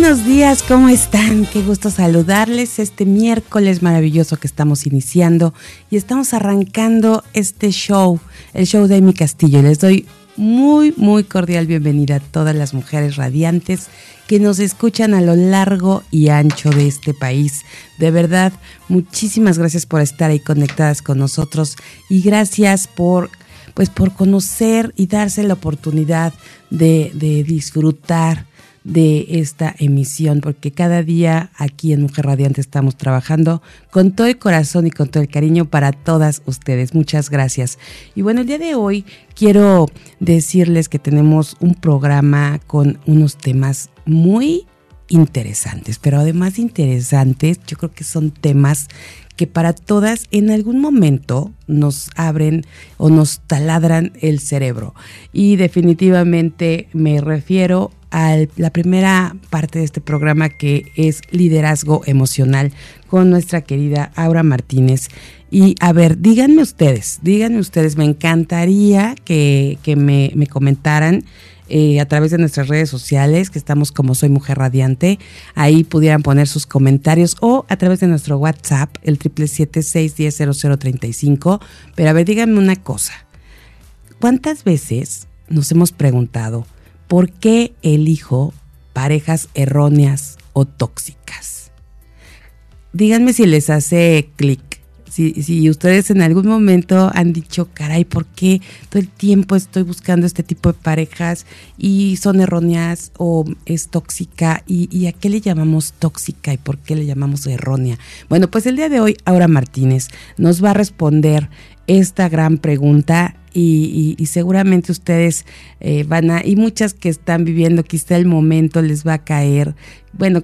Buenos días, ¿cómo están? Qué gusto saludarles este miércoles maravilloso que estamos iniciando y estamos arrancando este show, el show de Amy Castillo. Les doy muy, muy cordial bienvenida a todas las mujeres radiantes que nos escuchan a lo largo y ancho de este país. De verdad, muchísimas gracias por estar ahí conectadas con nosotros y gracias por pues por conocer y darse la oportunidad de, de disfrutar de esta emisión, porque cada día aquí en Mujer Radiante estamos trabajando con todo el corazón y con todo el cariño para todas ustedes. Muchas gracias. Y bueno, el día de hoy quiero decirles que tenemos un programa con unos temas muy interesantes, pero además interesantes, yo creo que son temas que para todas en algún momento nos abren o nos taladran el cerebro. Y definitivamente me refiero a la primera parte de este programa que es liderazgo emocional con nuestra querida Aura Martínez. Y a ver, díganme ustedes, díganme ustedes, me encantaría que, me, me comentaran eh, a través de nuestras redes sociales, que estamos como Soy Mujer Radiante. Ahí pudieran poner sus comentarios o a través de nuestro WhatsApp, el 777-610-0035. Pero a ver, díganme una cosa. ¿Cuántas veces nos hemos preguntado por qué elijo parejas erróneas o tóxicas? Díganme si les hace clic si, ustedes en algún momento han dicho, caray, ¿por qué todo el tiempo estoy buscando este tipo de parejas y son erróneas o es tóxica? ¿Y, a qué le llamamos tóxica y por qué le llamamos errónea? Bueno, pues el día de hoy, Aura Martínez nos va a responder esta gran pregunta y, seguramente ustedes eh, van a, y muchas que están viviendo, quizá el momento les va a caer, bueno,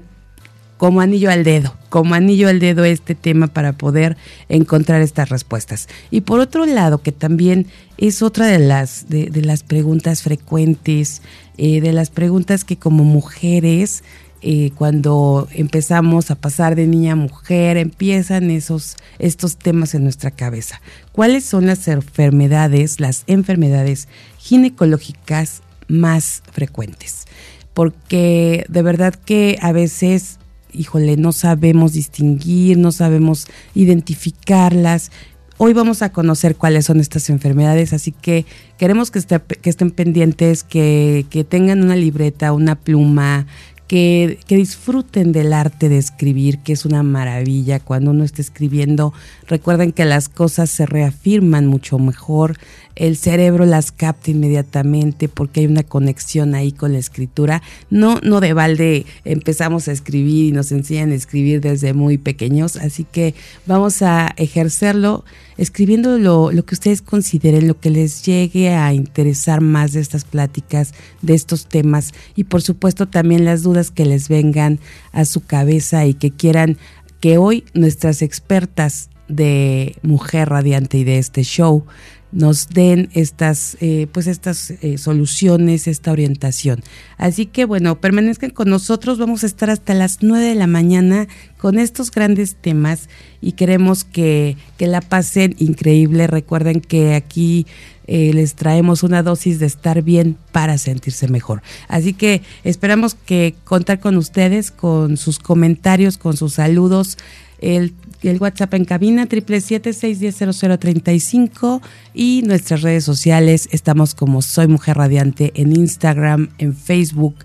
como anillo al dedo, como anillo al dedo este tema para poder encontrar estas respuestas. Y por otro lado, que también es otra de las, de, las preguntas frecuentes, eh, de las preguntas que como mujeres, eh, cuando empezamos a pasar de niña a mujer, empiezan esos, estos temas en nuestra cabeza. ¿Cuáles son las enfermedades, las enfermedades ginecológicas más frecuentes? Porque de verdad que a veces híjole, no sabemos distinguir, no sabemos identificarlas. Hoy vamos a conocer cuáles son estas enfermedades, así que queremos que, estén pendientes, que, que tengan una libreta, una pluma, que, disfruten del arte de escribir, que es una maravilla. Cuando uno está escribiendo, recuerden que las cosas se reafirman mucho mejor, el cerebro las capta inmediatamente porque hay una conexión ahí con la escritura. No, no de balde empezamos a escribir y nos enseñan a escribir desde muy pequeños, así que vamos a ejercerlo escribiendo lo, lo, que ustedes consideren, lo que les llegue a interesar más de estas pláticas, de estos temas y por supuesto también las dudas que les vengan a su cabeza y que quieran que hoy nuestras expertas de Mujer Radiante y de este show nos den estas, eh, pues estas eh, soluciones, esta orientación. Así que bueno, permanezcan con nosotros, vamos a estar hasta las 9 de la mañana con estos grandes temas y queremos que, que la pasen increíble. Recuerden que aquí eh, les traemos una dosis de estar bien para sentirse mejor. Así que esperamos que contar con ustedes, con sus comentarios, con sus saludos. El el WhatsApp en cabina 777-610-0035 y nuestras redes sociales. Estamos como Soy Mujer Radiante en Instagram, en Facebook.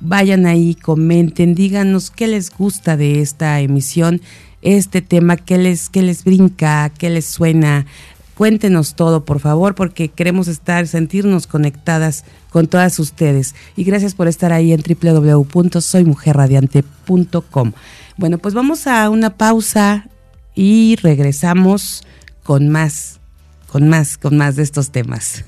Vayan ahí, comenten, díganos qué les gusta de esta emisión, este tema, qué les, qué les brinca, qué les suena. Cuéntenos todo, por favor, porque queremos estar, sentirnos conectadas con todas ustedes. Y gracias por estar ahí en www.soymujerradiante.com. Bueno, pues vamos a una pausa y regresamos con más, con más, con más de estos temas.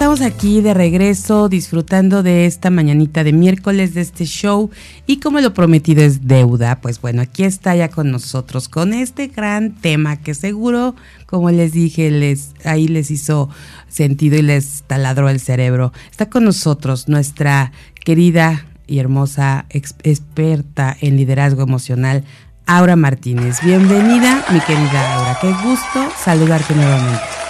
Estamos aquí de regreso disfrutando de esta mañanita de miércoles de este show y como lo prometido es deuda, pues bueno, aquí está ya con nosotros con este gran tema que seguro, como les dije, les ahí les hizo sentido y les taladró el cerebro. Está con nosotros nuestra querida y hermosa experta en liderazgo emocional, Aura Martínez. Bienvenida, mi querida Aura. Qué gusto saludarte nuevamente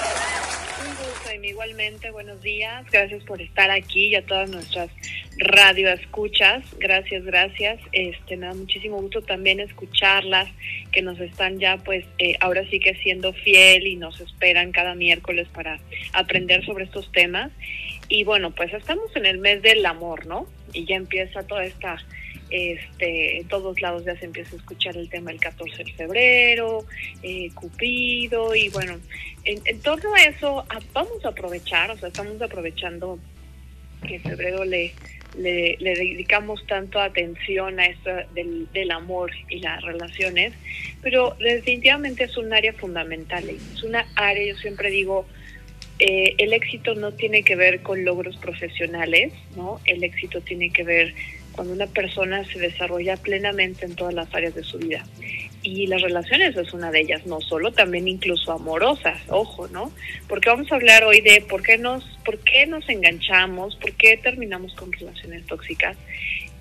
buenos días. Gracias por estar aquí y a todas nuestras radio escuchas. Gracias, gracias. Este, me da muchísimo gusto también escucharlas, que nos están ya, pues, eh, ahora sí que siendo fiel y nos esperan cada miércoles para aprender sobre estos temas. Y bueno, pues estamos en el mes del amor, ¿no? Y ya empieza toda esta este, en todos lados ya se empieza a escuchar el tema del 14 de febrero, eh, Cupido, y bueno, en, torno a eso vamos a aprovechar, o sea, estamos aprovechando que en febrero le, le, dedicamos tanto atención a esto del, del, amor y las relaciones, pero definitivamente es un área fundamental, es una área, yo siempre digo, eh, el éxito no tiene que ver con logros profesionales, ¿no? El éxito tiene que ver cuando una persona se desarrolla plenamente en todas las áreas de su vida. Y las relaciones es una de ellas, no solo, también incluso amorosas, ojo, ¿no? Porque vamos a hablar hoy de por qué nos, por qué nos enganchamos, por qué terminamos con relaciones tóxicas.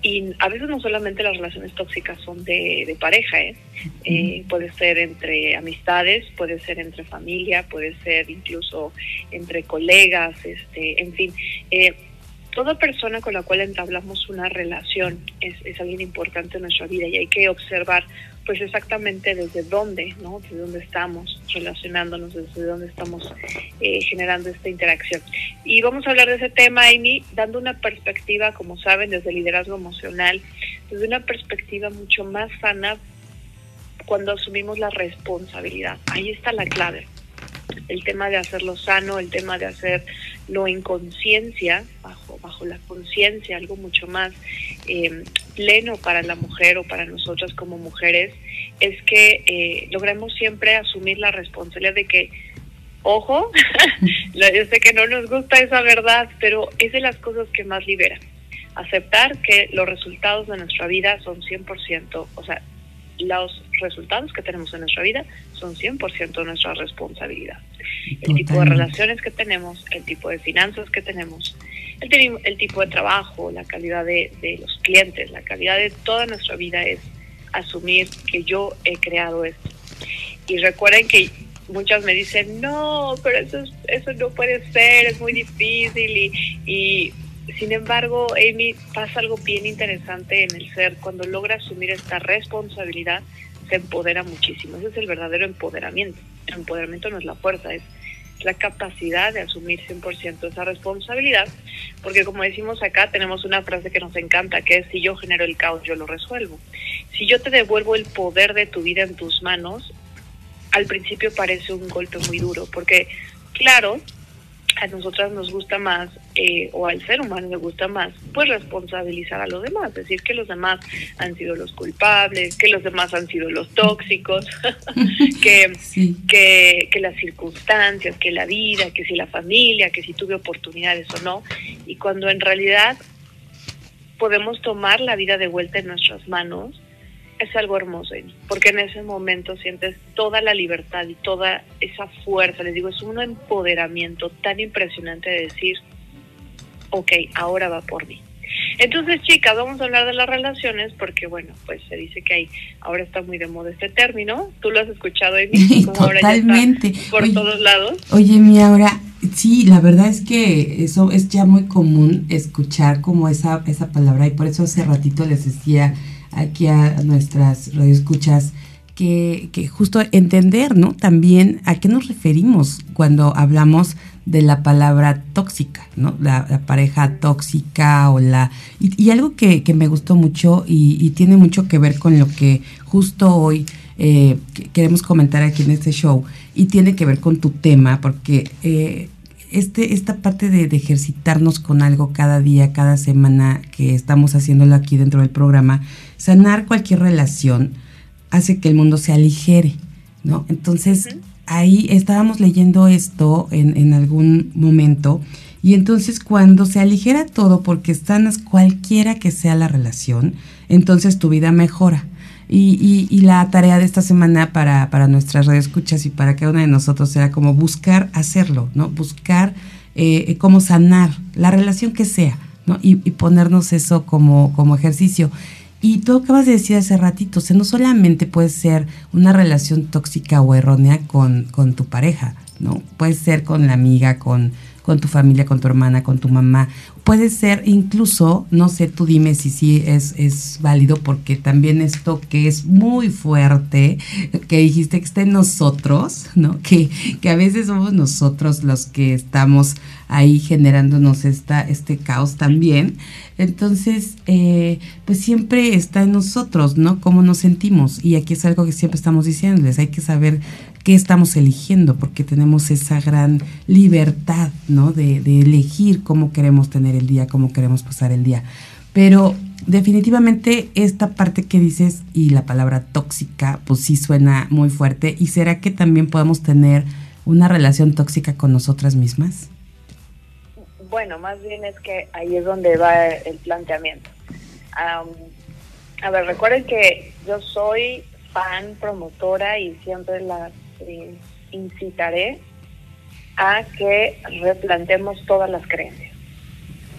Y a veces no solamente las relaciones tóxicas son de, de pareja, ¿eh? ¿eh? puede ser entre amistades, puede ser entre familia, puede ser incluso entre colegas, este, en fin. Eh, toda persona con la cual entablamos una relación es, es, alguien importante en nuestra vida y hay que observar pues exactamente desde dónde, ¿no? Desde dónde estamos relacionándonos, desde dónde estamos eh, generando esta interacción. Y vamos a hablar de ese tema, Amy, dando una perspectiva, como saben, desde liderazgo emocional, desde una perspectiva mucho más sana cuando asumimos la responsabilidad. Ahí está la clave el tema de hacerlo sano, el tema de hacerlo en conciencia, bajo, bajo la conciencia, algo mucho más eh, pleno para la mujer o para nosotras como mujeres, es que eh, logremos siempre asumir la responsabilidad de que, ojo, yo sé que no nos gusta esa verdad, pero es de las cosas que más libera. Aceptar que los resultados de nuestra vida son 100%, o sea, los resultados que tenemos en nuestra vida son 100% nuestra responsabilidad. El tipo de relaciones que tenemos, el tipo de finanzas que tenemos, el, el tipo de trabajo, la calidad de, de, los clientes, la calidad de toda nuestra vida es asumir que yo he creado esto. Y recuerden que muchas me dicen, no, pero eso, eso no puede ser, es muy difícil y, y sin embargo, Amy, pasa algo bien interesante en el ser. Cuando logra asumir esta responsabilidad, se empodera muchísimo. Ese es el verdadero empoderamiento. El empoderamiento no es la fuerza, es la capacidad de asumir 100% esa responsabilidad, porque como decimos acá, tenemos una frase que nos encanta, que es, si yo genero el caos, yo lo resuelvo. Si yo te devuelvo el poder de tu vida en tus manos, al principio parece un golpe muy duro, porque claro, a nosotras nos gusta más, eh, o al ser humano le gusta más, pues responsabilizar a los demás, decir que los demás han sido los culpables, que los demás han sido los tóxicos, que, que, que las circunstancias, que la vida, que si la familia, que si tuve oportunidades o no, y cuando en realidad podemos tomar la vida de vuelta en nuestras manos, es algo hermoso, porque en ese momento sientes toda la libertad y toda esa fuerza. Les digo, es un empoderamiento tan impresionante de decir, ok, ahora va por mí. Entonces, chicas, vamos a hablar de las relaciones porque, bueno, pues se dice que hay, ahora está muy de moda este término. Tú lo has escuchado, Amy, Totalmente. por todos lados. Oye, mi ahora, sí, la verdad es que eso es ya muy común escuchar como esa, esa palabra y por eso hace ratito les decía aquí a nuestras radioescuchas que, que justo entender, ¿no? También a qué nos referimos cuando hablamos de la palabra tóxica, ¿no? La, pareja tóxica o la... Y, algo que, me gustó mucho y, tiene mucho que ver con lo que justo hoy eh, queremos comentar aquí en este show y tiene que ver con tu tema porque eh, este, esta parte de, ejercitarnos con algo cada día, cada semana que estamos haciéndolo aquí dentro del programa, sanar cualquier relación hace que el mundo se aligere, ¿no? Entonces, ahí estábamos leyendo esto en, en algún momento Y entonces cuando se aligera todo porque están cualquiera que sea la relación, entonces tu vida mejora. Y, y, la tarea de esta semana para, para nuestras escuchas y para cada uno de nosotros será como buscar hacerlo, ¿no? Buscar eh, cómo sanar la relación que sea, ¿no? Y, y, ponernos eso como, como ejercicio. Y tú acabas de decir hace ratito, o sea, no solamente puede ser una relación tóxica o errónea con, con tu pareja, ¿no? Puede ser con la amiga, con, con tu familia, con tu hermana, con tu mamá. Puede ser incluso, no sé, tú dime si sí es, es válido, porque también esto que es muy fuerte, que dijiste que está en nosotros, ¿no? Que, que a veces somos nosotros los que estamos ahí generándonos esta, este caos también. Entonces, eh, pues siempre está en nosotros, ¿no? Cómo nos sentimos. Y aquí es algo que siempre estamos diciéndoles, hay que saber qué estamos eligiendo, porque tenemos esa gran libertad, ¿no? De, de elegir cómo queremos tener el día, cómo queremos pasar el día. Pero definitivamente esta parte que dices y la palabra tóxica, pues sí suena muy fuerte. ¿Y será que también podemos tener una relación tóxica con nosotras mismas? Bueno, más bien es que ahí es donde va el planteamiento. a ver, recuerden que yo soy fan, promotora y siempre la incitaré a que replantemos todas las creencias.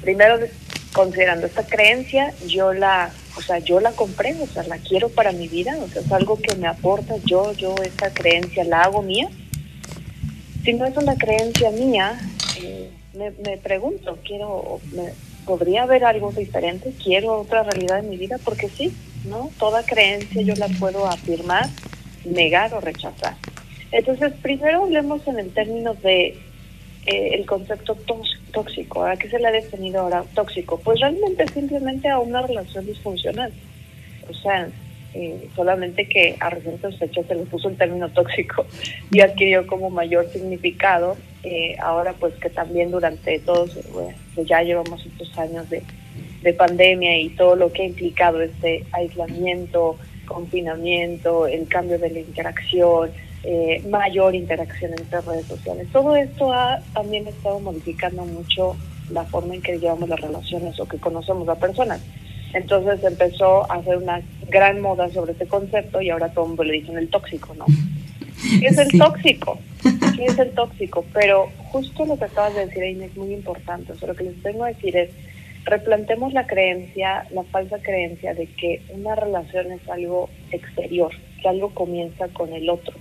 Primero, considerando esta creencia, yo la, o sea, yo la compré, o sea, la quiero para mi vida, o sea, es algo que me aporta, yo, yo esta creencia la hago mía. Si no es una creencia mía, eh, me, me, pregunto, quiero, ¿podría haber algo diferente? ¿Quiero otra realidad en mi vida? Porque sí, ¿no? Toda creencia yo la puedo afirmar, negar o rechazar. Entonces, primero hablemos en el término de eh, el concepto tóxico. ¿A qué se le ha definido ahora tóxico? Pues realmente simplemente a una relación disfuncional. O sea, eh, solamente que a recientes fechas se le puso el término tóxico y adquirió como mayor significado. Eh, ahora pues que también durante todos, bueno, pues ya llevamos estos años de, de pandemia y todo lo que ha implicado este aislamiento, confinamiento, el cambio de la interacción, eh, mayor interacción entre redes sociales. Todo esto ha también estado modificando mucho la forma en que llevamos las relaciones o que conocemos a personas. Entonces empezó a hacer una gran moda sobre este concepto y ahora todo el mundo le dicen el tóxico, ¿no? ¿Qué es el tóxico? ¿Qué es el tóxico? Pero justo lo que acabas de decir, Aine, es muy importante. O sea, lo que les tengo a decir es, replantemos la creencia, la falsa creencia de que una relación es algo exterior, que algo comienza con el otro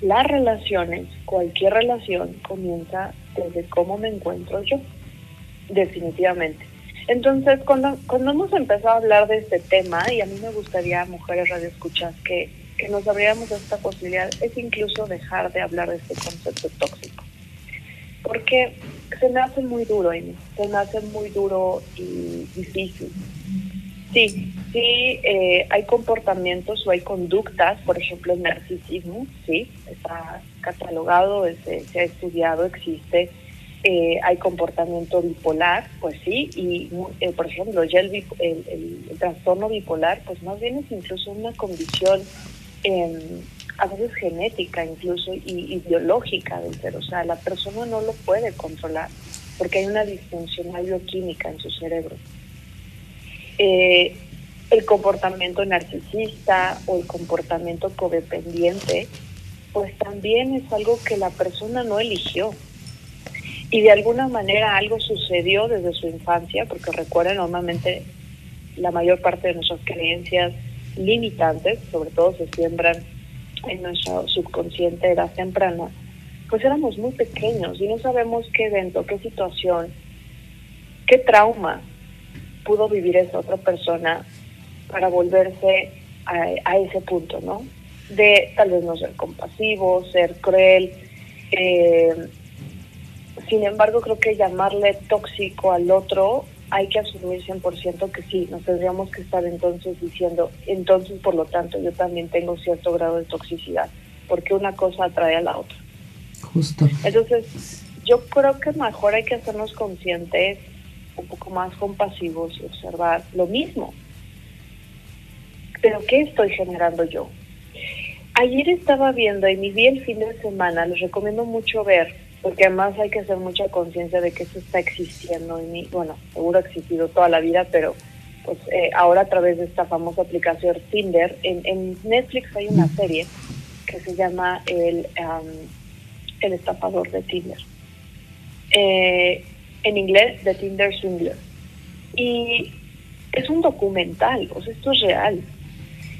las relaciones, cualquier relación comienza desde cómo me encuentro yo, definitivamente. Entonces, cuando, cuando hemos empezado a hablar de este tema, y a mí me gustaría, mujeres radioescuchas, que, que nos abriéramos esta posibilidad, es incluso dejar de hablar de este concepto tóxico. Porque se me hace muy duro, Amy, se me hace muy duro y difícil. Sí, sí, eh, hay comportamientos o hay conductas, por ejemplo, el narcisismo, sí, está catalogado, se, ha estudiado, existe. Eh, hay comportamiento bipolar, pues sí, y eh, por ejemplo, ya el, el, trastorno bipolar, pues más bien es incluso una condición em, a veces genética incluso y, y biológica del ser, o sea, la persona no lo puede controlar porque hay una disfuncional bioquímica en su cerebro. Eh, el comportamiento narcisista o el comportamiento codependiente, pues también es algo que la persona no eligió. Y de alguna manera algo sucedió desde su infancia, porque recuerden, normalmente la mayor parte de nuestras creencias limitantes, sobre todo se siembran en nuestro subconsciente edad temprana, pues éramos muy pequeños y no sabemos qué evento, qué situación, qué trauma pudo vivir esa otra persona para volverse a, ese punto, ¿no? De tal vez no ser compasivo, ser cruel. Eh, sin embargo, creo que llamarle tóxico al otro hay que asumir 100% que sí, nos tendríamos que estar entonces diciendo, entonces por lo tanto yo también tengo cierto grado de toxicidad, porque una cosa atrae a la otra. Justo. Entonces, yo creo que mejor hay que hacernos conscientes un poco más compasivos y observar lo mismo. Pero ¿qué estoy generando yo? Ayer estaba viendo y mi vi el fin de semana, les recomiendo mucho ver porque además hay que hacer mucha conciencia de que eso está existiendo en mí, bueno, seguro ha existido toda la vida, pero pues eh, ahora a través de esta famosa aplicación Tinder, en, Netflix hay una serie que se llama El, el estafador de Tinder. Eh, en inglés, The Tinder Swindler. Y es un documental, o sea, esto es real.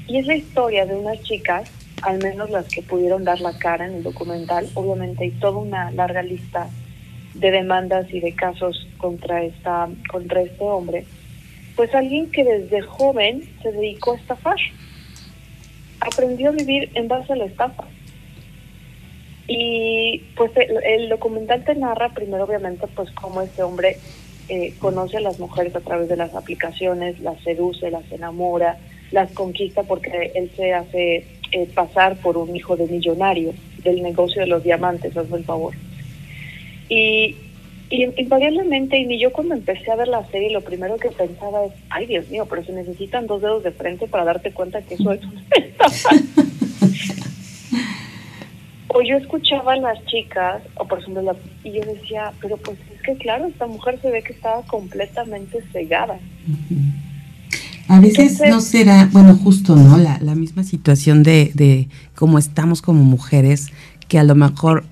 Y es la historia de unas chicas, al menos las que pudieron dar la cara en el documental. Obviamente hay toda una larga lista de demandas y de casos contra esta contra este hombre. Pues alguien que desde joven se dedicó a estafar. Aprendió a vivir en base a la estafa. Y pues el, documental te narra primero obviamente pues cómo este hombre eh, conoce a las mujeres a través de las aplicaciones, las seduce, las enamora, las conquista porque él se hace eh, pasar por un hijo de millonario del negocio de los diamantes, hazme el favor. Y, y invariablemente, y ni yo cuando empecé a ver la serie, lo primero que pensaba es, ay Dios mío, pero se necesitan dos dedos de frente para darte cuenta que eso es una O yo escuchaba a las chicas, o por ejemplo, y yo decía, pero pues es que claro, esta mujer se ve que estaba completamente cegada. A veces no será, bueno, justo, ¿no? La, la misma situación de, de cómo estamos como mujeres, que a lo mejor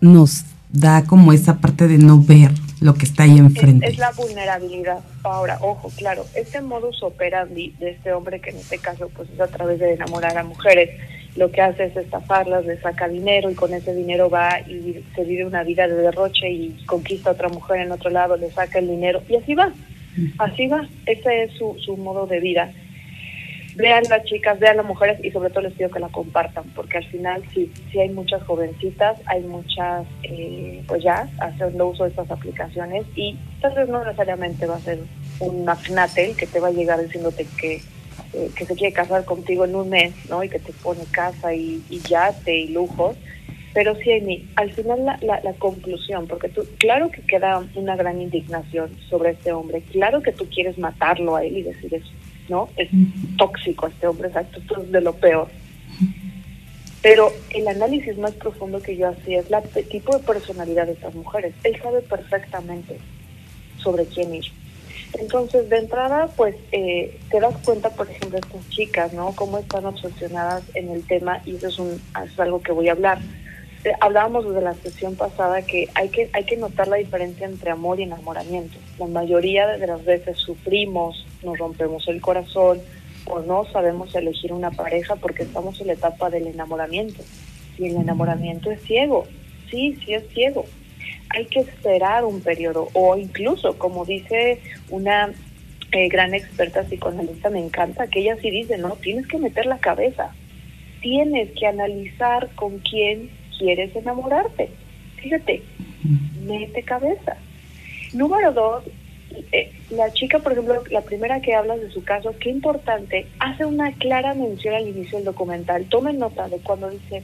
nos da como esa parte de no ver lo que está ahí enfrente. Es, la vulnerabilidad. Ahora, ojo, claro, este modus operandi de este hombre, que en este caso pues es a través de enamorar a mujeres, lo que hace es estafarlas, le saca dinero y con ese dinero va y se vive una vida de derroche y conquista a otra mujer en otro lado, le saca el dinero y así va. Así va, ese es su, su modo de vida. Vean las chicas, vean las mujeres y sobre todo les pido que la compartan, porque al final sí, sí hay muchas jovencitas, hay muchas, eh, pues ya, haciendo uso de estas aplicaciones y tal vez no necesariamente va a ser un magnate que te va a llegar diciéndote que, eh, que se quiere casar contigo en un mes, ¿no? Y que te pone casa y, y yate y lujos, pero sí, Amy, al final la, la, conclusión, porque tú, claro que queda una gran indignación sobre este hombre, claro que tú quieres matarlo a él y decir eso, ¿no? Es tóxico este hombre, exacto, esto es de lo peor. Pero el análisis más profundo que yo hacía es la, el tipo de personalidad de estas mujeres. Él sabe perfectamente sobre quién ir. Entonces, de entrada, pues eh, te das cuenta, por ejemplo, estas chicas, ¿no? Cómo están obsesionadas en el tema y eso es, un, algo que voy a hablar eh, hablábamos desde la sesión pasada que hay que hay que notar la diferencia entre amor y enamoramiento. La mayoría de las veces sufrimos, nos rompemos el corazón o no sabemos elegir una pareja porque estamos en la etapa del enamoramiento. Y el enamoramiento es ciego, sí, sí es ciego. Hay que esperar un periodo o incluso, como dice una eh, gran experta psicoanalista, me encanta, que ella sí dice, no, tienes que meter la cabeza, tienes que analizar con quién quieres enamorarte. Fíjate, mete cabeza. Número dos, eh, la chica, por ejemplo, la primera que hablas de su caso, qué importante, hace una clara mención al inicio del documental. Tomen nota de cuando dice,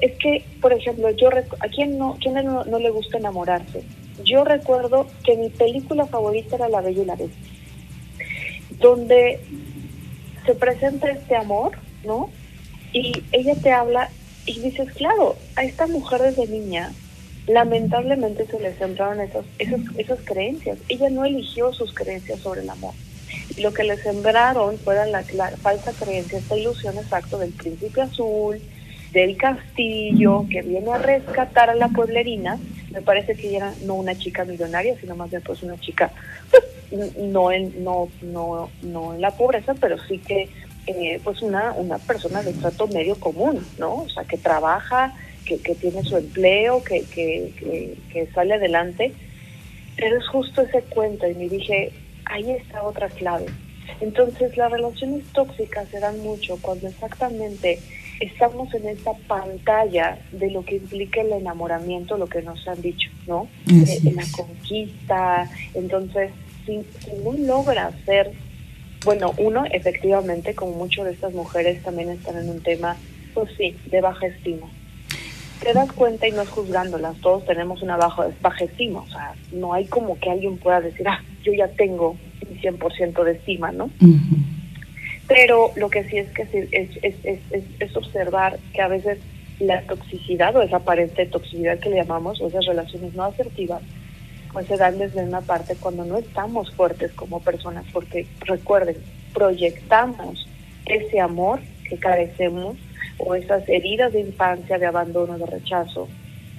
es que, por ejemplo, yo a quién no, quién no, no le gusta enamorarse. Yo recuerdo que mi película favorita era La Bella y la Bestia, donde se presenta este amor, ¿no? Y ella te habla y dices, claro, a esta mujer desde niña lamentablemente se le sembraron esas, esas, esas creencias. Ella no eligió sus creencias sobre el amor. Y lo que le sembraron fue la, falsa creencia, esta ilusión exacta del príncipe azul, del castillo, que viene a rescatar a la pueblerina. Me parece que ella era no una chica millonaria, sino más bien pues una chica, pues, no, en, no, no, no en la pobreza, pero sí que eh, pues una, una persona de trato medio común, ¿no? O sea, que trabaja, que, que tiene su empleo, que, que, que, sale adelante. Pero es justo ese cuento y me dije, ahí está otra clave. Entonces las relaciones tóxicas se dan mucho cuando exactamente estamos en esta pantalla de lo que implica el enamoramiento, lo que nos han dicho, ¿no? Eh, la conquista. Entonces, si, si no logra ser bueno, uno, efectivamente, como muchas de estas mujeres también están en un tema, pues sí, de baja estima. Te das cuenta y no es juzgándolas, todos tenemos una baja, baja estima, o sea, no hay como que alguien pueda decir, ah, yo ya tengo un 100% de estima, ¿no? Pero lo que sí es que es, es, es, es, observar que a veces la toxicidad o esa aparente toxicidad que le llamamos, o esas relaciones no asertivas, pues se dan desde una parte cuando no estamos fuertes como personas, porque recuerden, proyectamos ese amor que carecemos o esas heridas de infancia, de abandono, de rechazo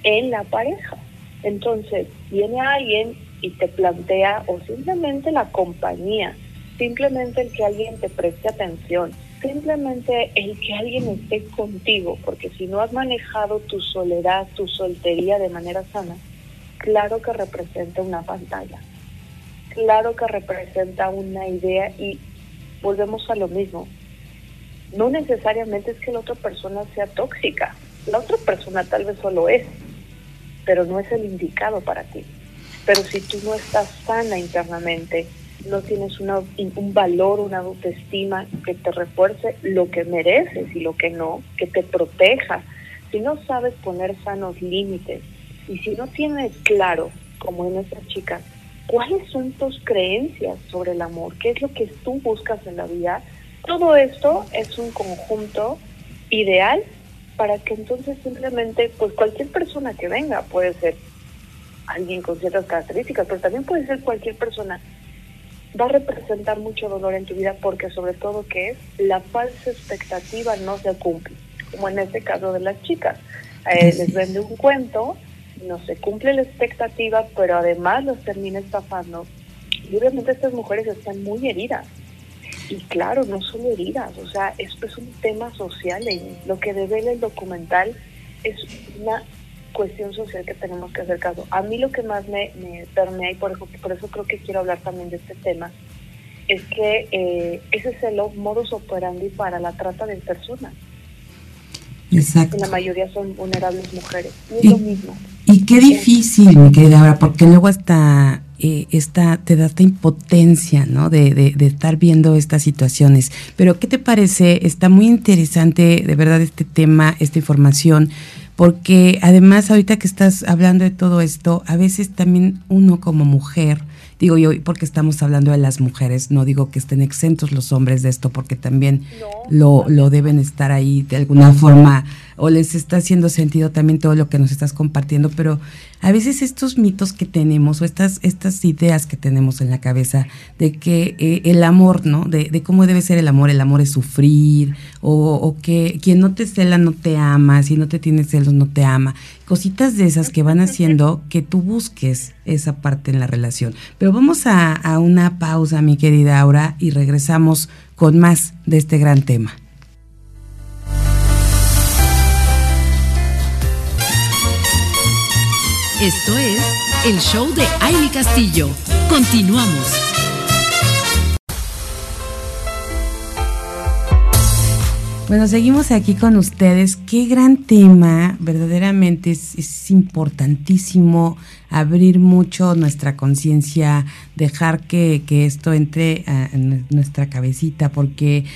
en la pareja. Entonces, viene alguien y te plantea, o simplemente la compañía, simplemente el que alguien te preste atención, simplemente el que alguien esté contigo, porque si no has manejado tu soledad, tu soltería de manera sana, claro que representa una pantalla, claro que representa una idea y volvemos a lo mismo. No necesariamente es que la otra persona sea tóxica, la otra persona tal vez solo es, pero no es el indicado para ti. Pero si tú no estás sana internamente, no tienes una, un valor, una autoestima que te refuerce lo que mereces y lo que no, que te proteja, si no sabes poner sanos límites y si no tienes claro, como en estas chicas, cuáles son tus creencias sobre el amor, qué es lo que tú buscas en la vida, todo esto es un conjunto ideal para que entonces simplemente, pues cualquier persona que venga, puede ser alguien con ciertas características, pero también puede ser cualquier persona va a representar mucho dolor en tu vida porque sobre todo que es la falsa expectativa no se cumple, como en este caso de las chicas. Eh, les vende un cuento, no se cumple la expectativa, pero además los termina estafando. Y obviamente estas mujeres están muy heridas. Y claro, no solo heridas, o sea, esto es un tema social. Y lo que revela el documental es una cuestión social que tenemos que hacer caso. A mí lo que más me, me permea, y por eso, por eso creo que quiero hablar también de este tema, es que eh, ese es el modus operandi para la trata de personas. Exacto. la mayoría son vulnerables mujeres. Y, es lo mismo. Y qué difícil, mi querida ahora, porque luego hasta eh, esta, te da esta impotencia, ¿no? De, de, de, estar viendo estas situaciones. Pero, ¿qué te parece? Está muy interesante, de verdad, este tema, esta información porque además ahorita que estás hablando de todo esto, a veces también uno como mujer, digo yo, porque estamos hablando de las mujeres, no digo que estén exentos los hombres de esto, porque también lo, lo deben estar ahí de alguna forma, o les está haciendo sentido también todo lo que nos estás compartiendo, pero a veces estos mitos que tenemos o estas, estas ideas que tenemos en la cabeza de que eh, el amor, ¿no? De, de, cómo debe ser el amor, el amor es sufrir, o, o, que quien no te cela no te ama, si no te tiene celos no te ama. Cositas de esas que van haciendo que tú busques esa parte en la relación. Pero vamos a, a una pausa, mi querida Aura, y regresamos con más de este gran tema. Esto es el show de Aile Castillo. Continuamos. Bueno, seguimos aquí con ustedes. Qué gran tema, verdaderamente es, importantísimo abrir mucho nuestra conciencia, dejar que, esto entre a, en nuestra cabecita, porque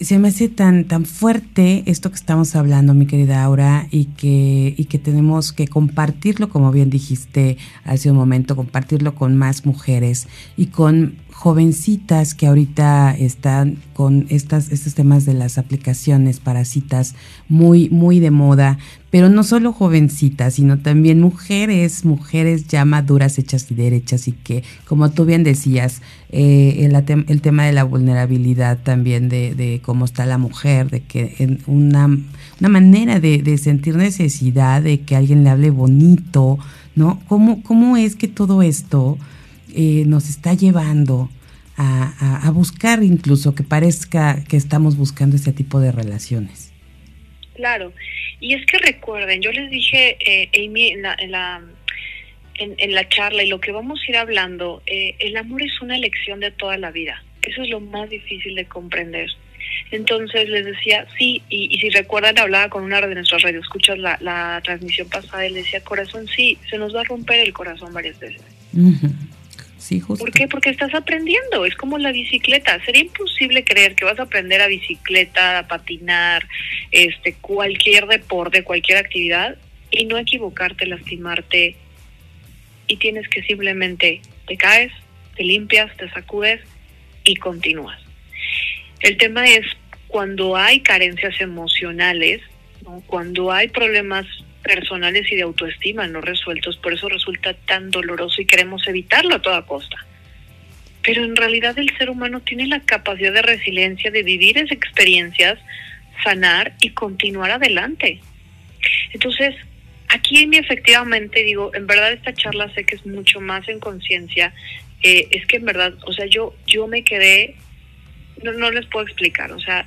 se me hace tan, tan fuerte esto que estamos hablando, mi querida Aura, y que, y que tenemos que compartirlo, como bien dijiste hace un momento, compartirlo con más mujeres y con jovencitas que ahorita están con estas, estos temas de las aplicaciones para citas muy, muy de moda, pero no solo jovencitas, sino también mujeres, mujeres ya maduras, hechas y derechas, y que, como tú bien decías, eh, el, el, tema de la vulnerabilidad también de, de, cómo está la mujer, de que en una, una manera de, sentir necesidad, de que alguien le hable bonito, ¿no? ¿Cómo, cómo es que todo esto eh, nos está llevando a, buscar incluso que parezca que estamos buscando este tipo de relaciones. Claro, y es que recuerden, yo les dije, eh, Amy, en la, en la, en, la charla y lo que vamos a ir hablando, eh, el amor es una elección de toda la vida. Eso es lo más difícil de comprender. Entonces les decía, sí, y, si recuerdan, hablaba con una de nuestras radioescuchas la, la transmisión pasada y le decía, corazón, sí, se nos va a romper el corazón varias veces. ¿Por qué? Porque estás aprendiendo, es como la bicicleta. Sería imposible creer que vas a aprender a bicicleta, a patinar, este, cualquier deporte, cualquier actividad y no equivocarte, lastimarte y tienes que simplemente te caes, te limpias, te sacudes y continúas. El tema es cuando hay carencias emocionales, cuando hay problemas personales y de autoestima no resueltos, por eso resulta tan doloroso y queremos evitarlo a toda costa. Pero en realidad el ser humano tiene la capacidad de resiliencia de vivir esas experiencias, sanar y continuar adelante. Entonces, aquí efectivamente digo, en verdad esta charla sé que es mucho más en conciencia, eh, es que en verdad, o sea, yo, yo me quedé, no, no les puedo explicar, o sea,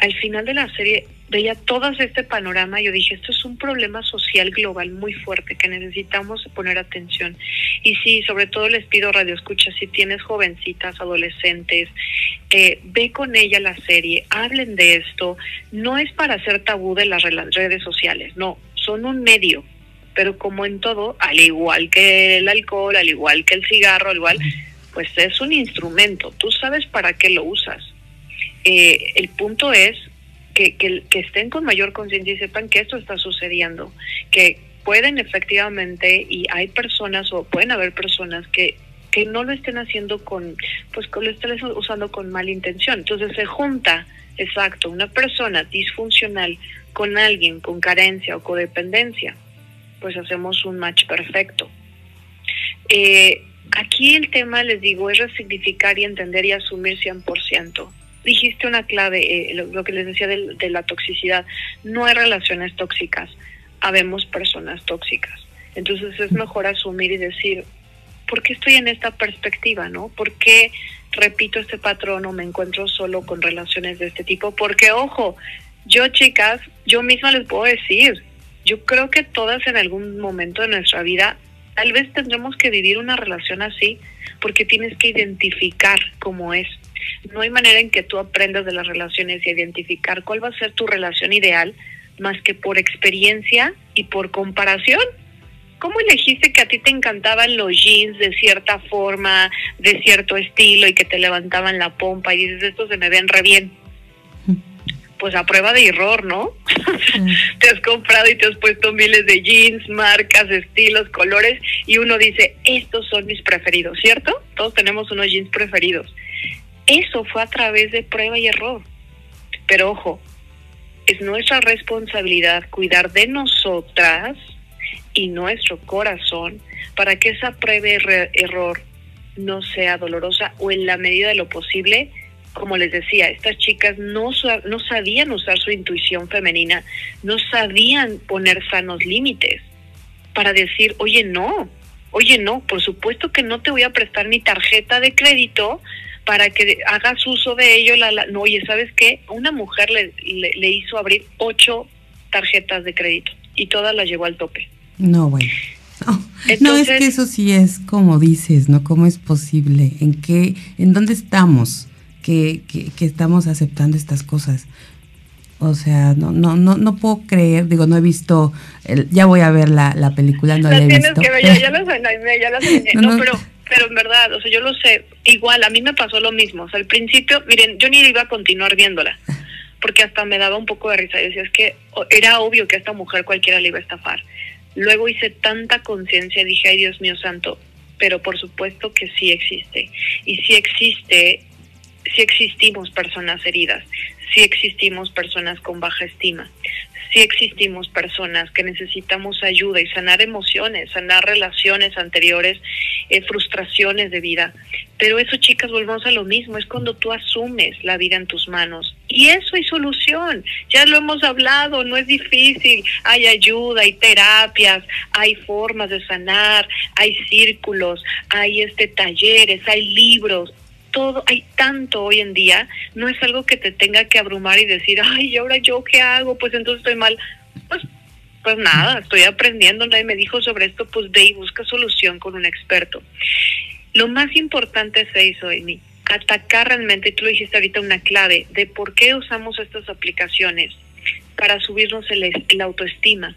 al final de la serie veía todo este panorama yo dije, esto es un problema social global muy fuerte que necesitamos poner atención. Y sí, sobre todo les pido radio escucha, si tienes jovencitas, adolescentes, eh, ve con ella la serie, hablen de esto. No es para hacer tabú de las redes sociales, no, son un medio, pero como en todo, al igual que el alcohol, al igual que el cigarro, al igual, pues es un instrumento, tú sabes para qué lo usas. Eh, el punto es que, que, estén con mayor conciencia y sepan que esto está sucediendo, que pueden efectivamente, y hay personas o pueden haber personas que que no lo estén haciendo con, pues lo estén usando con mala intención. Entonces se junta, exacto, una persona disfuncional con alguien con carencia o codependencia, pues hacemos un match perfecto. Eh, aquí el tema, les digo, es resignificar y entender y asumir 100% dijiste una clave, eh, lo, que les decía de, de, la toxicidad. No hay relaciones tóxicas, habemos personas tóxicas. Entonces es mejor asumir y decir, ¿por qué estoy en esta perspectiva, no? ¿Por qué repito este patrón o me encuentro solo con relaciones de este tipo? Porque, ojo, yo chicas, yo misma les puedo decir, yo creo que todas en algún momento de nuestra vida tal vez tendremos que vivir una relación así porque tienes que identificar cómo es. No hay manera en que tú aprendas de las relaciones y identificar cuál va a ser tu relación ideal más que por experiencia y por comparación. ¿Cómo elegiste que a ti te encantaban los jeans de cierta forma, de cierto estilo y que te levantaban la pompa y dices, estos se me ven re bien? Pues a prueba de error, ¿no? te has comprado y te has puesto miles de jeans, marcas, estilos, colores y uno dice, estos son mis preferidos, ¿cierto? Todos tenemos unos jeans preferidos. Eso fue a través de prueba y error. Pero ojo, es nuestra responsabilidad cuidar de nosotras y nuestro corazón para que esa prueba y error no sea dolorosa o en la medida de lo posible, como les decía, estas chicas no, no sabían usar su intuición femenina, no sabían poner sanos límites para decir, oye, no, oye, no, por supuesto que no te voy a prestar mi tarjeta de crédito para que hagas uso de ello. La, no, oye, ¿sabes qué? Una mujer le, le, hizo abrir ocho tarjetas de crédito y todas las llevó al tope. No, bueno. No, es que eso sí es como dices, ¿no? ¿Cómo es posible? ¿En qué, en dónde estamos que, que, estamos aceptando estas cosas? O sea, no, no, no, no puedo creer, digo, no he visto, ya voy a ver la, la película, no la, he visto. Que ver, ya, ya la ya la no, pero pero en verdad, o sea, yo lo sé, igual a mí me pasó lo mismo, o sea, al principio, miren, yo ni iba a continuar viéndola, porque hasta me daba un poco de risa, y decía, es que era obvio que a esta mujer cualquiera le iba a estafar. Luego hice tanta conciencia, dije, ay Dios mío santo, pero por supuesto que sí existe. Y sí existe, sí existimos personas heridas, sí existimos personas con baja estima, sí existimos personas que necesitamos ayuda y sanar emociones, sanar relaciones anteriores, eh, frustraciones de vida. Pero eso, chicas, volvemos a lo mismo, es cuando tú asumes la vida en tus manos. Y eso hay solución, ya lo hemos hablado, no es difícil, hay ayuda, hay terapias, hay formas de sanar, hay círculos, hay este talleres, hay libros, todo, hay tanto hoy en día, no es algo que te tenga que abrumar y decir, ay, ¿y ahora yo qué hago? Pues entonces estoy mal. Pues, pues nada, estoy aprendiendo, nadie me dijo sobre esto, pues ve y busca solución con un experto. Lo más importante es eso, Amy, atacar realmente, tú lo dijiste ahorita, una clave de por qué usamos estas aplicaciones para subirnos el, la autoestima.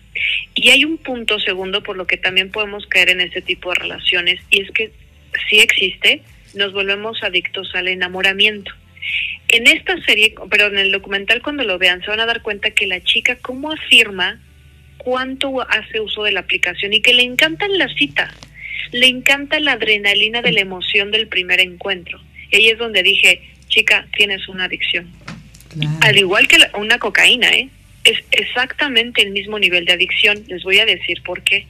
Y hay un punto segundo por lo que también podemos caer en este tipo de relaciones, y es que sí existe, nos volvemos adictos al enamoramiento. En esta serie, pero en el documental cuando lo vean, se van a dar cuenta que la chica cómo afirma cuánto hace uso de la aplicación y que le encanta la cita, le encanta la adrenalina de la emoción del primer encuentro. Y ahí es donde dije, chica, tienes una adicción. Al igual que una cocaína, ¿eh? es exactamente el mismo nivel de adicción. Les voy a decir por qué.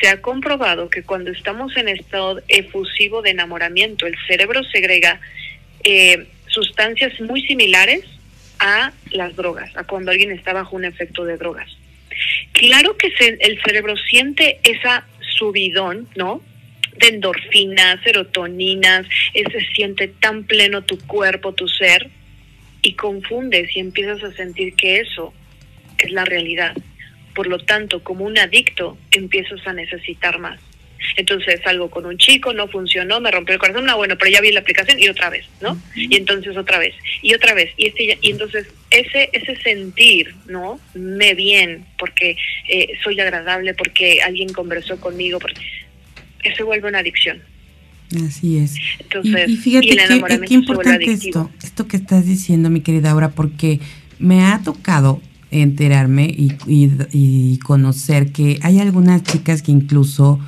Se ha comprobado que cuando estamos en estado efusivo de enamoramiento, el cerebro segrega eh, sustancias muy similares a las drogas, a cuando alguien está bajo un efecto de drogas. Claro que el cerebro siente esa subidón, ¿no? De endorfinas, serotoninas, se siente tan pleno tu cuerpo, tu ser, y confundes y empiezas a sentir que eso es la realidad. Por lo tanto, como un adicto, empiezas a necesitar más. Entonces salgo con un chico, no funcionó, me rompió el corazón, no, bueno, pero ya vi la aplicación y otra vez, ¿no? Y entonces otra vez, y otra vez, y, este, y entonces ese, ese sentir, ¿no? Me bien, porque eh, soy agradable, porque alguien conversó conmigo, porque se vuelve una adicción. Así es. Entonces, y, fíjate que, qué importante esto, esto que estás diciendo, mi querida Aura, porque me ha tocado enterarme y, conocer que hay algunas chicas que incluso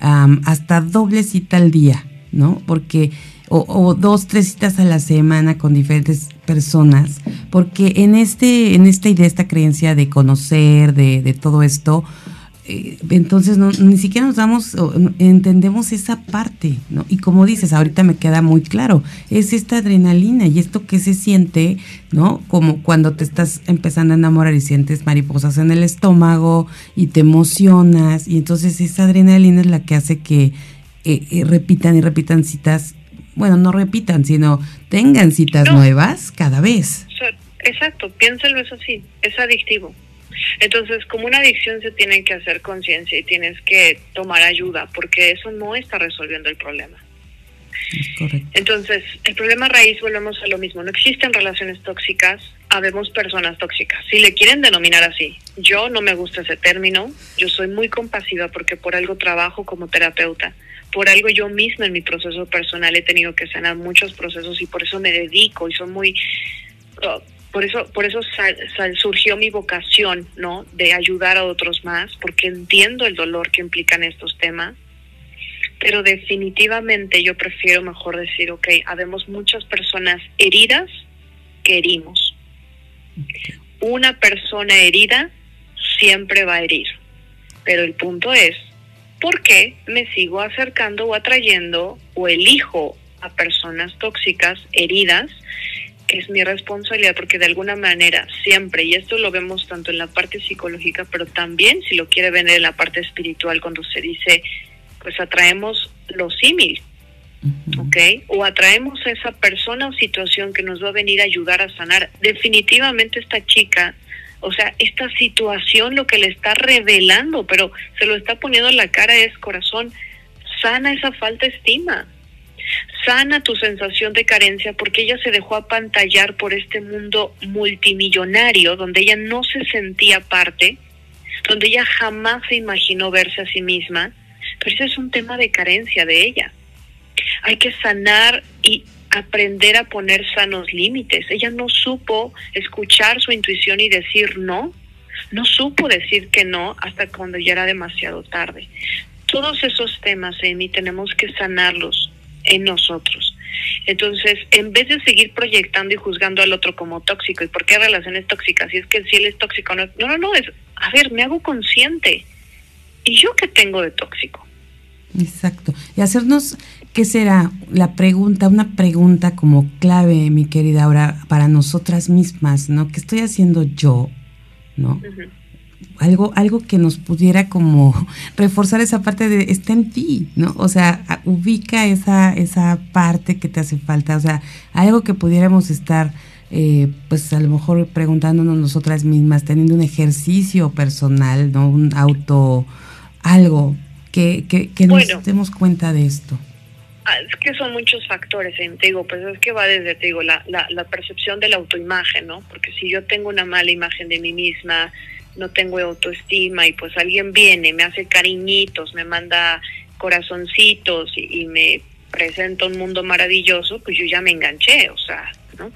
hasta doble cita al día, ¿no? Porque, o, dos, tres citas a la semana con diferentes personas, porque en, este, en esta idea, esta creencia de conocer, de, de todo esto, entonces no, ni siquiera nos damos, entendemos esa parte, ¿no? Y como dices, ahorita me queda muy claro, es esta adrenalina y esto que se siente, ¿no? Como cuando te estás empezando a enamorar y sientes mariposas en el estómago y te emocionas y entonces esa adrenalina es la que hace que eh, eh, repitan y repitan citas, bueno, no repitan, sino tengan citas nuevas cada vez. Exacto, piénsalo eso así, es adictivo. Entonces, como una adicción se tiene que hacer conciencia y tienes que tomar ayuda porque eso no está resolviendo el problema. Entonces, el problema raíz, volvemos a lo mismo, no existen relaciones tóxicas, habemos personas tóxicas, si le quieren denominar así. Yo no me gusta ese término, yo soy muy compasiva porque por algo trabajo como terapeuta, por algo yo misma en mi proceso personal he tenido que sanar muchos procesos y por eso me dedico y soy muy... por eso, por eso surgió mi vocación, ¿no? De ayudar a otros más, porque entiendo el dolor que implican estos temas. Pero definitivamente yo prefiero mejor decir, ok, habemos muchas personas heridas que herimos. Una persona herida siempre va a herir. Pero el punto es, ¿por qué me sigo acercando o atrayendo o elijo a personas tóxicas, heridas, es mi responsabilidad porque de alguna manera siempre, y esto lo vemos tanto en la parte psicológica, pero también si lo quiere ver en la parte espiritual, cuando se dice, pues atraemos lo símil, ¿ok? O atraemos a esa persona o situación que nos va a venir a ayudar a sanar. Definitivamente esta chica, o sea, esta situación lo que le está revelando, pero se lo está poniendo en la cara es corazón, sana esa falta de estima sana tu sensación de carencia porque ella se dejó apantallar por este mundo multimillonario donde ella no se sentía parte, donde ella jamás se imaginó verse a sí misma, pero ese es un tema de carencia de ella. Hay que sanar y aprender a poner sanos límites. Ella no supo escuchar su intuición y decir no, no supo decir que no hasta cuando ya era demasiado tarde. Todos esos temas, Amy, tenemos que sanarlos en nosotros. Entonces, en vez de seguir proyectando y juzgando al otro como tóxico, ¿y por qué relaciones tóxicas? Si es que si él es tóxico, no, no, no, no, es, a ver, me hago consciente. ¿Y yo qué tengo de tóxico? Exacto. Y hacernos, ¿qué será? La pregunta, una pregunta como clave, mi querida ahora para nosotras mismas, ¿no? ¿Qué estoy haciendo yo? ¿No? Algo, algo que nos pudiera como reforzar esa parte de está en ti, ¿no? O sea, ubica esa, esa parte que te hace falta, o sea, algo que pudiéramos estar, eh, pues a lo mejor preguntándonos nosotras mismas, teniendo un ejercicio personal, ¿no? Un auto, algo que, que, que nos demos cuenta de esto. Ah, es que son muchos factores, ¿eh? te digo, pues es que va desde, te digo, la, la, la percepción de la autoimagen, ¿no? Porque si yo tengo una mala imagen de mí misma, no tengo autoestima y pues alguien viene, me hace cariñitos, me manda corazoncitos y, me presenta un mundo maravilloso, pues yo ya me enganché, o sea, ¿no?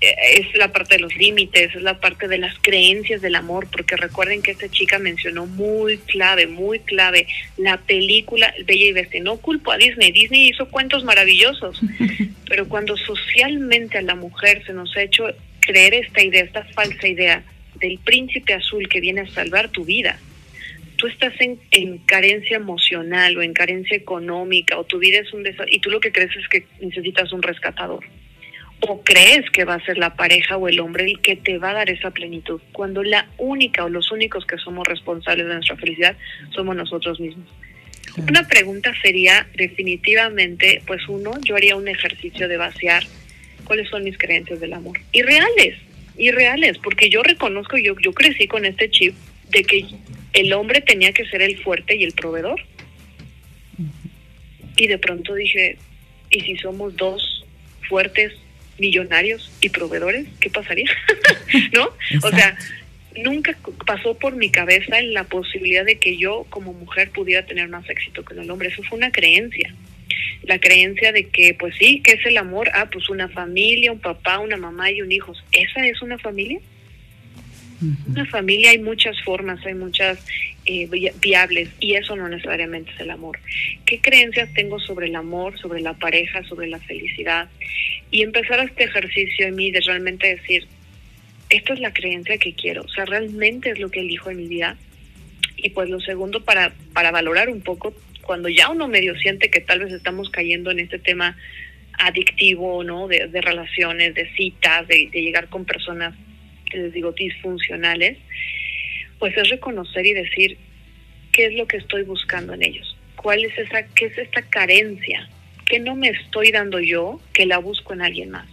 Eh, es la parte de los límites, es la parte de las creencias del amor, porque recuerden que esta chica mencionó muy clave, muy clave, la película Bella y Bestia. No culpo a Disney, Disney hizo cuentos maravillosos, pero cuando socialmente a la mujer se nos ha hecho creer esta idea, esta falsa idea del príncipe azul que viene a salvar tu vida, tú estás en, en, carencia emocional o en carencia económica o tu vida es un desastre y tú lo que crees es que necesitas un rescatador o crees que va a ser la pareja o el hombre el que te va a dar esa plenitud, cuando la única o los únicos que somos responsables de nuestra felicidad somos nosotros mismos. Una pregunta sería definitivamente, pues uno, yo haría un ejercicio de vaciar cuáles son mis creencias del amor. Y reales, y reales, porque yo reconozco, yo, yo crecí con este chip de que el hombre tenía que ser el fuerte y el proveedor. Y de pronto dije, ¿y si somos dos fuertes millonarios y proveedores, ¿qué pasaría? ¿No? O sea, nunca pasó por mi cabeza la posibilidad de que yo como mujer pudiera tener más éxito que el hombre. Eso fue una creencia. La creencia de que, pues sí, ¿qué es el amor? Ah, pues una familia, un papá, una mamá y un hijo. ¿Esa es una familia? Una familia hay muchas formas, hay muchas eh, viables y eso no necesariamente es el amor. ¿Qué creencias tengo sobre el amor, sobre la pareja, sobre la felicidad? Y empezar este ejercicio en mí de realmente decir, esta es la creencia que quiero, o sea, realmente es lo que elijo en mi vida. Y pues lo segundo, para, para valorar un poco, cuando ya uno medio siente que tal vez estamos cayendo en este tema adictivo, ¿no? De, relaciones, de citas, de, de llegar con personas, les digo, disfuncionales, pues es reconocer y decir qué es lo que estoy buscando en ellos, cuál es esa, qué es esta carencia que no me estoy dando yo que la busco en alguien más.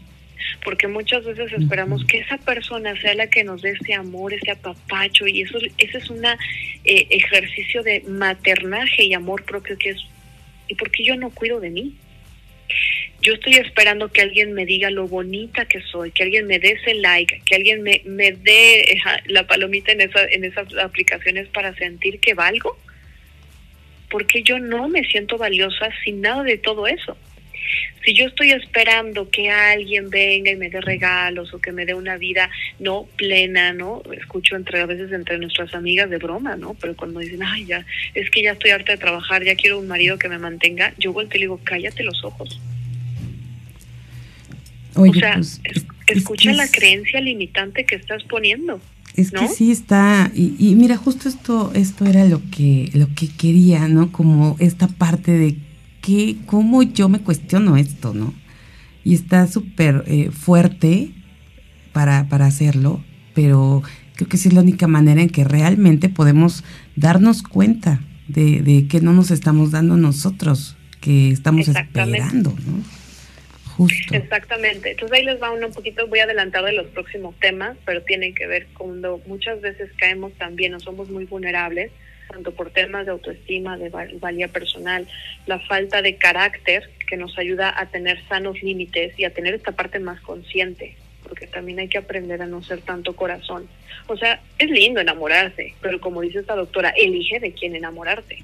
Porque muchas veces esperamos que esa persona sea la que nos dé ese amor, ese apapacho, y eso ese es un eh, ejercicio de maternaje y amor propio que es, ¿y por qué yo no cuido de mí? yo estoy esperando que alguien me diga lo bonita que soy, que alguien me dé ese like, que alguien me, me dé la palomita en, esa, en esas aplicaciones para sentir que valgo. Porque yo no me siento valiosa sin nada de todo eso. Si yo estoy esperando que alguien venga y me dé regalos o que me dé una vida no plena, ¿no? Escucho entre a veces entre nuestras amigas de broma, ¿no? Pero cuando dicen, ay, ya, es que ya estoy harta de trabajar, ya quiero un marido que me mantenga, yo vuelto y le digo, cállate los ojos o sea, pues, escucha la creencia limitante que estás poniendo. Es que sí está, y, mira, justo esto, esto era lo que, lo que quería, ¿no? Como esta parte de que, cómo yo me cuestiono esto, ¿no? Y está súper eh, fuerte para, para hacerlo, pero creo que sí es la única manera en que realmente podemos darnos cuenta de, de que no nos estamos dando nosotros, que estamos esperando, ¿no? Exactamente. Entonces ahí les va uno un poquito, voy a adelantar de los próximos temas, pero tienen que ver cuando muchas veces caemos también o somos muy vulnerables, tanto por temas de autoestima, de valía personal, la falta de carácter que nos ayuda a tener sanos límites y a tener esta parte más consciente, porque también hay que aprender a no ser tanto corazón. O sea, es lindo enamorarse, pero como dice esta doctora, elige de quién enamorarte.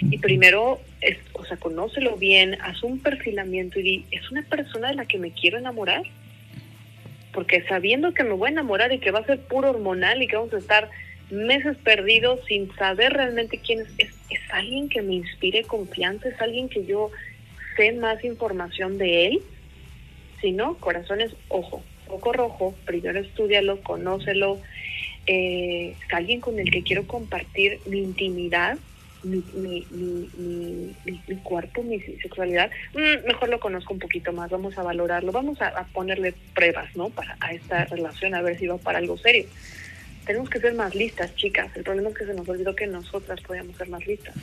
Y primero, es, o sea, conócelo bien, haz un perfilamiento y di, ¿es una persona de la que me quiero enamorar? Porque sabiendo que me voy a enamorar y que va a ser puro hormonal y que vamos a estar meses perdidos sin saber realmente quién es, es, es alguien que me inspire confianza, es alguien que yo sé más información de él. Si no, corazones, ojo, poco rojo, primero estudialo, conócelo, eh, es alguien con el que quiero compartir mi intimidad, mi, mi, mi, mi, cuerpo, mi sexualidad, mm, mejor lo conozco un poquito más, vamos a valorarlo, vamos a, ponerle pruebas, ¿no? Para a esta relación, a ver si va para algo serio. Tenemos que ser más listas, chicas. El problema es que se nos olvidó que nosotras podíamos ser más listas.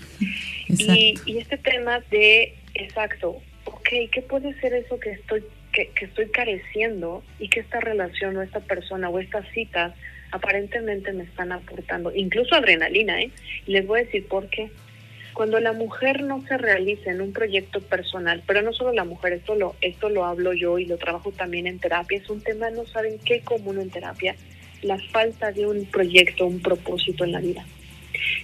Y, y, este tema de, exacto, ok, ¿qué puede ser eso que estoy, que, que estoy careciendo y que esta relación o esta persona o estas citas aparentemente me están aportando, incluso adrenalina, ¿eh? Y les voy a decir por qué. Cuando la mujer no se realiza en un proyecto personal, pero no solo la mujer, esto lo, esto lo hablo yo y lo trabajo también en terapia, es un tema, no saben qué común en terapia, la falta de un proyecto, un propósito en la vida.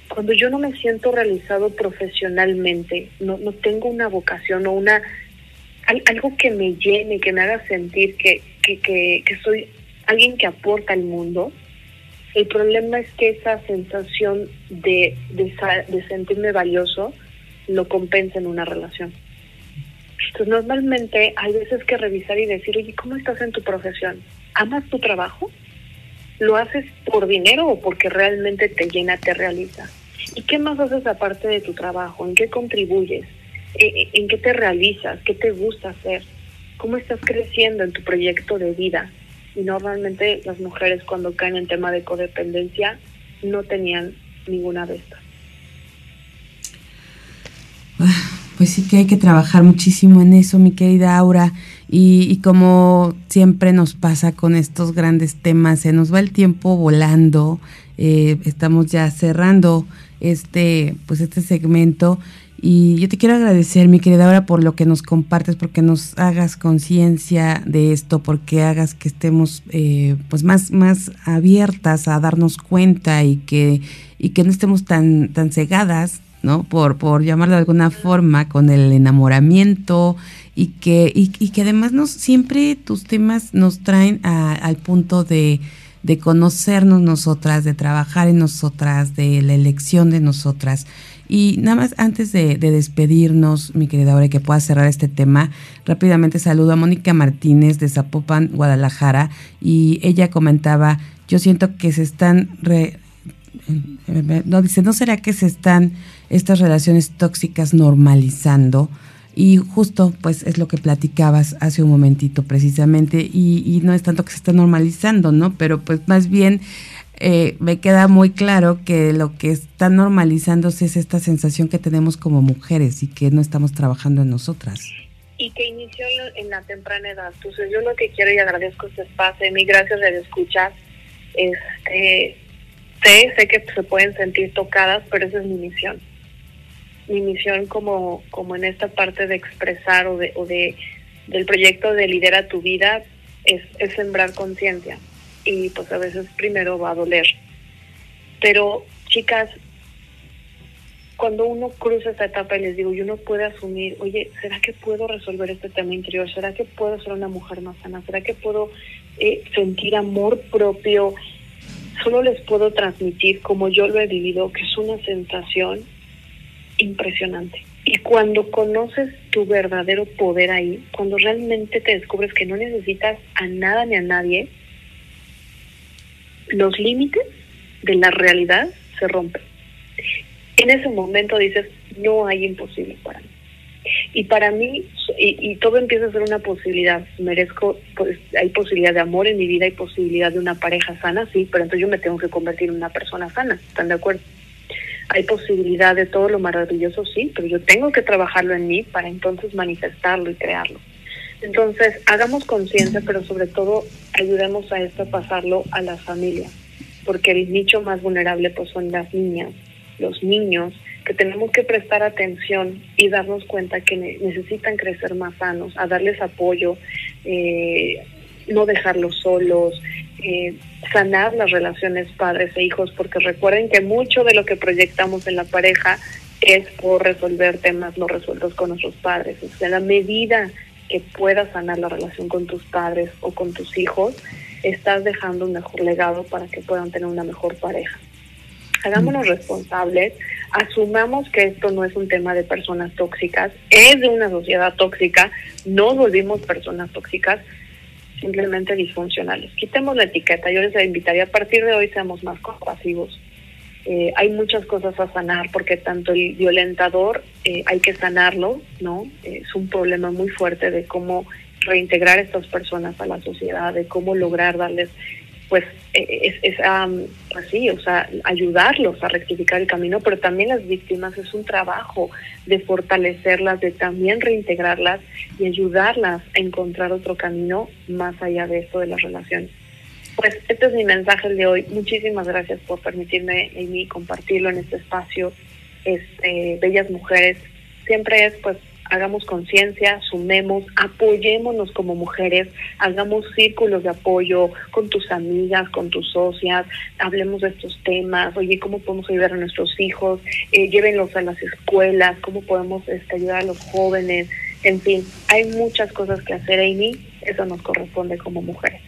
Cuando yo no me siento realizado profesionalmente, no, no tengo una vocación o una algo que me llene, que me haga sentir que, que, que, soy alguien que aporta al mundo, el problema es que esa sensación de, de, sentirme valioso lo compensa en una relación. Entonces, normalmente hay veces que revisar y decir, oye, ¿cómo estás en tu profesión? ¿Amas tu trabajo? ¿Lo haces por dinero o porque realmente te llena, te realiza? ¿Y qué más haces aparte de tu trabajo? ¿En qué contribuyes? ¿En qué te realizas? ¿Qué te gusta hacer? ¿Cómo estás creciendo en tu proyecto de vida? Y normalmente las mujeres cuando caen en tema de codependencia no tenían ninguna de estas. Ah, pues sí que hay que trabajar muchísimo en eso, mi querida Aura. Y, como siempre nos pasa con estos grandes temas, se nos va el tiempo volando. Eh, estamos ya cerrando este, pues este segmento. Y yo te quiero agradecer, mi querida Aura, por lo que nos compartes, porque nos hagas conciencia de esto, porque hagas que estemos eh, pues más, más abiertas a darnos cuenta y que, y que no estemos tan, tan cegadas ¿no? Por, por llamarlo de alguna forma, con el enamoramiento y que, y, que además nos, siempre tus temas nos traen al punto de, de conocernos nosotras, de trabajar en nosotras, de la elección de nosotras. Y nada más antes de, despedirnos, mi querida Aure, que pueda cerrar este tema, rápidamente saludo a Mónica Martínez de Zapopan, Guadalajara, y ella comentaba, yo siento que se están, no dice, ¿no será que se están estas relaciones tóxicas normalizando. Y justo, pues, es lo que platicabas hace un momentito precisamente, y, no es tanto que se esté normalizando, ¿no? Pero pues más bien eh, me queda muy claro que lo que está normalizándose es esta sensación que tenemos como mujeres y que no estamos trabajando en nosotras. Y que inició en la temprana edad. Entonces yo lo que quiero y agradezco este espacio, mi gracias de escuchar. Este, sé que se pueden sentir tocadas, pero esa es mi misión mi misión como, como en esta parte de expresar o de, o de del proyecto de Lidera tu vida es, es sembrar conciencia y pues a veces primero va a doler. Pero chicas, cuando uno cruza esta etapa y les digo, yo no puedo asumir, oye, ¿será que puedo resolver este tema interior? ¿Será que puedo ser una mujer más sana? ¿Será que puedo eh, sentir amor propio? Solo les puedo transmitir como yo lo he vivido, que es una sensación impresionante. Y cuando conoces tu verdadero poder ahí, cuando realmente te descubres que no necesitas a nada ni a nadie, los límites de la realidad se rompen. En ese momento dices, no hay imposible para mí. Y para mí, y, todo empieza a ser una posibilidad. Merezco, pues, hay posibilidad de amor en mi vida, hay posibilidad de una pareja sana, sí, pero entonces yo me tengo que convertir en una persona sana. ¿Están de acuerdo? Hay posibilidad de todo lo maravilloso, sí, pero yo tengo que trabajarlo en mí para entonces manifestarlo y crearlo. Entonces, hagamos conciencia, pero sobre todo ayudemos a esto a pasarlo a las familias, porque el nicho más vulnerable pues son las niñas, los niños, que tenemos que prestar atención y darnos cuenta que necesitan crecer más sanos, a darles apoyo, eh, no dejarlos solos, eh, sanar las relaciones padres e hijos, porque recuerden que mucho de lo que proyectamos en la pareja es por resolver temas no resueltos con nuestros padres. O sea, la medida que puedas sanar la relación con tus padres o con tus hijos, estás dejando un mejor legado para que puedan tener una mejor pareja. Hagámonos responsables, asumamos que esto no es un tema de personas tóxicas, es de una sociedad tóxica, no volvimos personas tóxicas, simplemente disfuncionales. Quitemos la etiqueta, yo les invitaría a partir de hoy seamos más compasivos. Eh, hay muchas cosas a sanar porque tanto el violentador eh, hay que sanarlo, ¿no? es un problema muy fuerte de cómo reintegrar a estas personas a la sociedad, de cómo lograr darles pues es, es así, o sea, ayudarlos a rectificar el camino, pero también las víctimas es un trabajo de fortalecerlas, de también reintegrarlas y ayudarlas a encontrar otro camino más allá de esto de las relaciones. Pues este es mi mensaje de hoy. Muchísimas gracias por permitirme, Amy, compartirlo en este espacio. Este, bellas mujeres, siempre es pues hagamos conciencia, sumemos, apoyémonos como mujeres, hagamos círculos de apoyo con tus amigas, con tus socias, hablemos de estos temas, oye, ¿cómo podemos ayudar a nuestros hijos? Eh, llévenlos a las escuelas, ¿cómo podemos este, ayudar a los jóvenes? En fin, hay muchas cosas que hacer, Amy, eso nos corresponde como mujeres.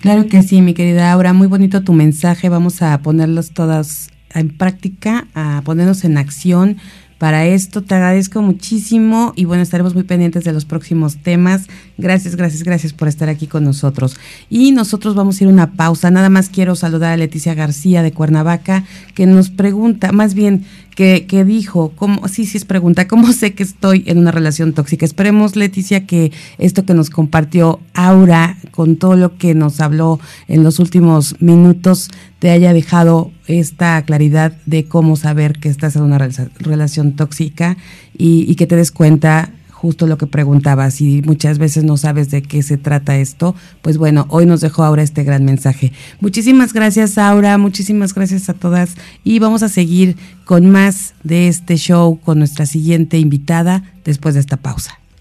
Claro que sí, mi querida Aura, muy bonito tu mensaje, vamos a ponerlos todas en práctica, a ponernos en acción para esto. Te agradezco muchísimo y bueno, estaremos muy pendientes de los próximos temas. Gracias, gracias, gracias por estar aquí con nosotros. Y nosotros vamos a ir a una pausa. Nada más quiero saludar a Leticia García de Cuernavaca, que nos pregunta, más bien, que, que, dijo, ¿cómo, sí, sí es pregunta, ¿cómo sé que estoy en una relación tóxica? Esperemos, Leticia, que esto que nos compartió Aura, con todo lo que nos habló en los últimos minutos, te haya dejado esta claridad de cómo saber que estás en una relación tóxica y, y que te des cuenta justo lo que preguntabas y muchas veces no sabes de qué se trata esto, pues bueno, hoy nos dejó Aura este gran mensaje. Muchísimas gracias Aura, muchísimas gracias a todas y vamos a seguir con más de este show con nuestra siguiente invitada después de esta pausa.